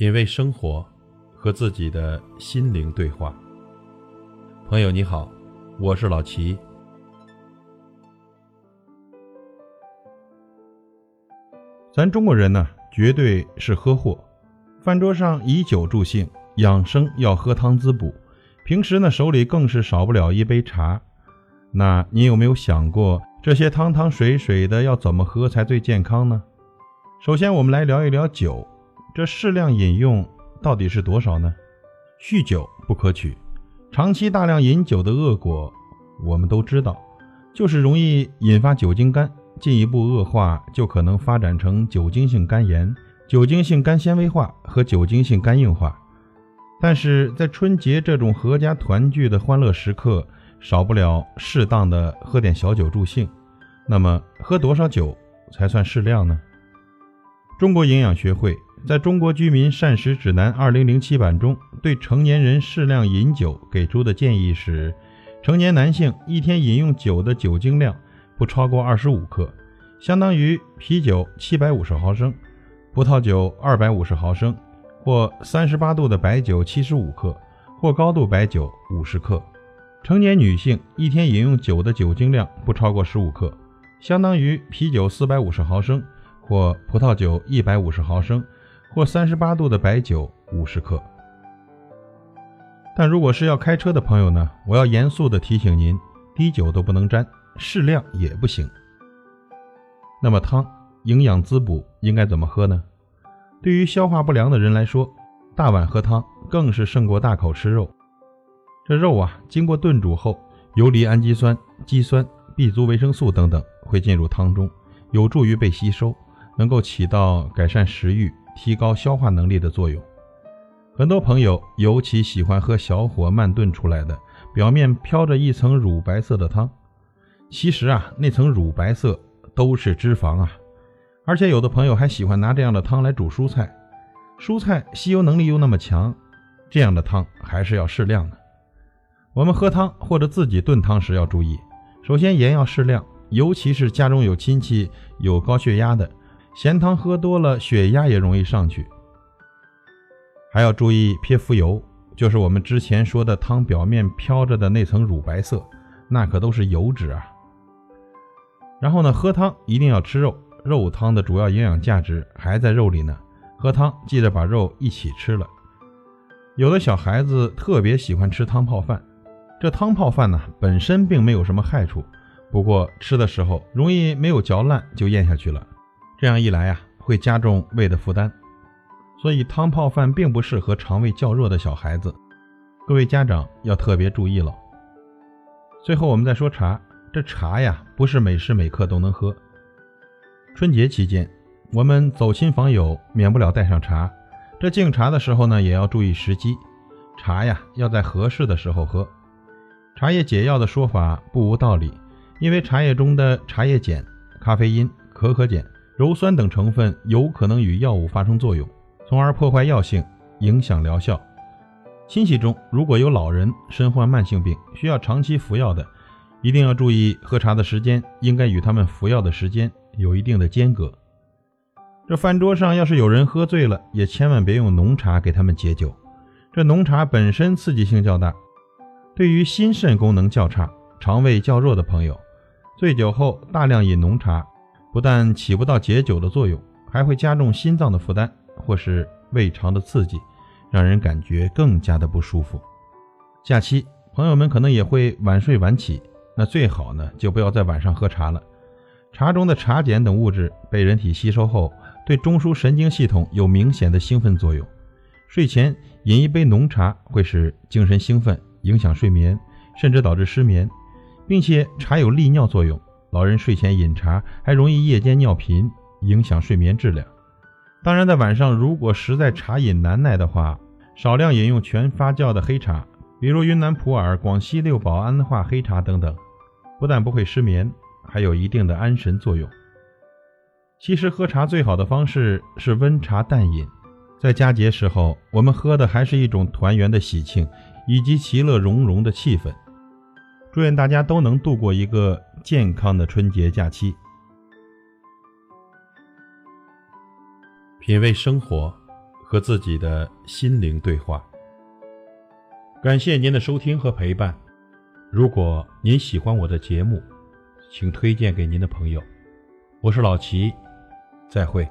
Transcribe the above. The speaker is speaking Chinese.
品味生活，和自己的心灵对话。朋友你好，我是老齐。咱中国人呢，绝对是喝货。饭桌上以酒助兴，养生要喝汤滋补。平时呢，手里更是少不了一杯茶。那你有没有想过，这些汤汤水水的要怎么喝才最健康呢？首先，我们来聊一聊酒。这适量饮用到底是多少呢？酗酒不可取，长期大量饮酒的恶果我们都知道，就是容易引发酒精肝，进一步恶化就可能发展成酒精性肝炎、酒精性肝纤维化和酒精性肝硬化。但是在春节这种阖家团聚的欢乐时刻，少不了适当的喝点小酒助兴。那么喝多少酒才算适量呢？中国营养学会。在中国居民膳食指南二零零七版中，对成年人适量饮酒给出的建议是：成年男性一天饮用酒的酒精量不超过二十五克，相当于啤酒七百五十毫升、葡萄酒二百五十毫升，或三十八度的白酒七十五克，或高度白酒五十克。成年女性一天饮用酒的酒精量不超过十五克，相当于啤酒四百五十毫升，或葡萄酒一百五十毫升。或三十八度的白酒五十克，但如果是要开车的朋友呢？我要严肃的提醒您，滴酒都不能沾，适量也不行。那么汤营养滋补应该怎么喝呢？对于消化不良的人来说，大碗喝汤更是胜过大口吃肉。这肉啊，经过炖煮后，游离氨基酸、肌酸、B 族维生素等等会进入汤中，有助于被吸收，能够起到改善食欲。提高消化能力的作用，很多朋友尤其喜欢喝小火慢炖出来的，表面飘着一层乳白色的汤。其实啊，那层乳白色都是脂肪啊。而且有的朋友还喜欢拿这样的汤来煮蔬菜，蔬菜吸油能力又那么强，这样的汤还是要适量的。我们喝汤或者自己炖汤时要注意，首先盐要适量，尤其是家中有亲戚有高血压的。咸汤喝多了，血压也容易上去。还要注意撇浮油，就是我们之前说的汤表面飘着的那层乳白色，那可都是油脂啊。然后呢，喝汤一定要吃肉，肉汤的主要营养价值还在肉里呢。喝汤记得把肉一起吃了。有的小孩子特别喜欢吃汤泡饭，这汤泡饭呢本身并没有什么害处，不过吃的时候容易没有嚼烂就咽下去了。这样一来呀，会加重胃的负担，所以汤泡饭并不适合肠胃较弱的小孩子。各位家长要特别注意了。最后我们再说茶，这茶呀不是每时每刻都能喝。春节期间，我们走亲访友，免不了带上茶。这敬茶的时候呢，也要注意时机。茶呀要在合适的时候喝。茶叶解药的说法不无道理，因为茶叶中的茶叶碱、咖啡因、可可碱。鞣酸等成分有可能与药物发生作用，从而破坏药性，影响疗效。亲戚中如果有老人身患慢性病，需要长期服药的，一定要注意喝茶的时间，应该与他们服药的时间有一定的间隔。这饭桌上要是有人喝醉了，也千万别用浓茶给他们解酒，这浓茶本身刺激性较大，对于心肾功能较差、肠胃较弱的朋友，醉酒后大量饮浓茶。不但起不到解酒的作用，还会加重心脏的负担，或是胃肠的刺激，让人感觉更加的不舒服。假期朋友们可能也会晚睡晚起，那最好呢就不要在晚上喝茶了。茶中的茶碱等物质被人体吸收后，对中枢神经系统有明显的兴奋作用。睡前饮一杯浓茶会使精神兴奋，影响睡眠，甚至导致失眠，并且茶有利尿作用。老人睡前饮茶还容易夜间尿频，影响睡眠质量。当然，在晚上如果实在茶饮难耐的话，少量饮用全发酵的黑茶，比如云南普洱、广西六堡安化黑茶等等，不但不会失眠，还有一定的安神作用。其实喝茶最好的方式是温茶淡饮，在佳节时候，我们喝的还是一种团圆的喜庆，以及其乐融融的气氛。祝愿大家都能度过一个健康的春节假期。品味生活，和自己的心灵对话。感谢您的收听和陪伴。如果您喜欢我的节目，请推荐给您的朋友。我是老齐，再会。